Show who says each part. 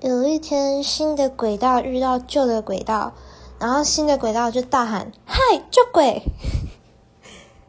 Speaker 1: 有一天新的轨道遇到旧的轨道然后新的轨道就大喊嗨旧轨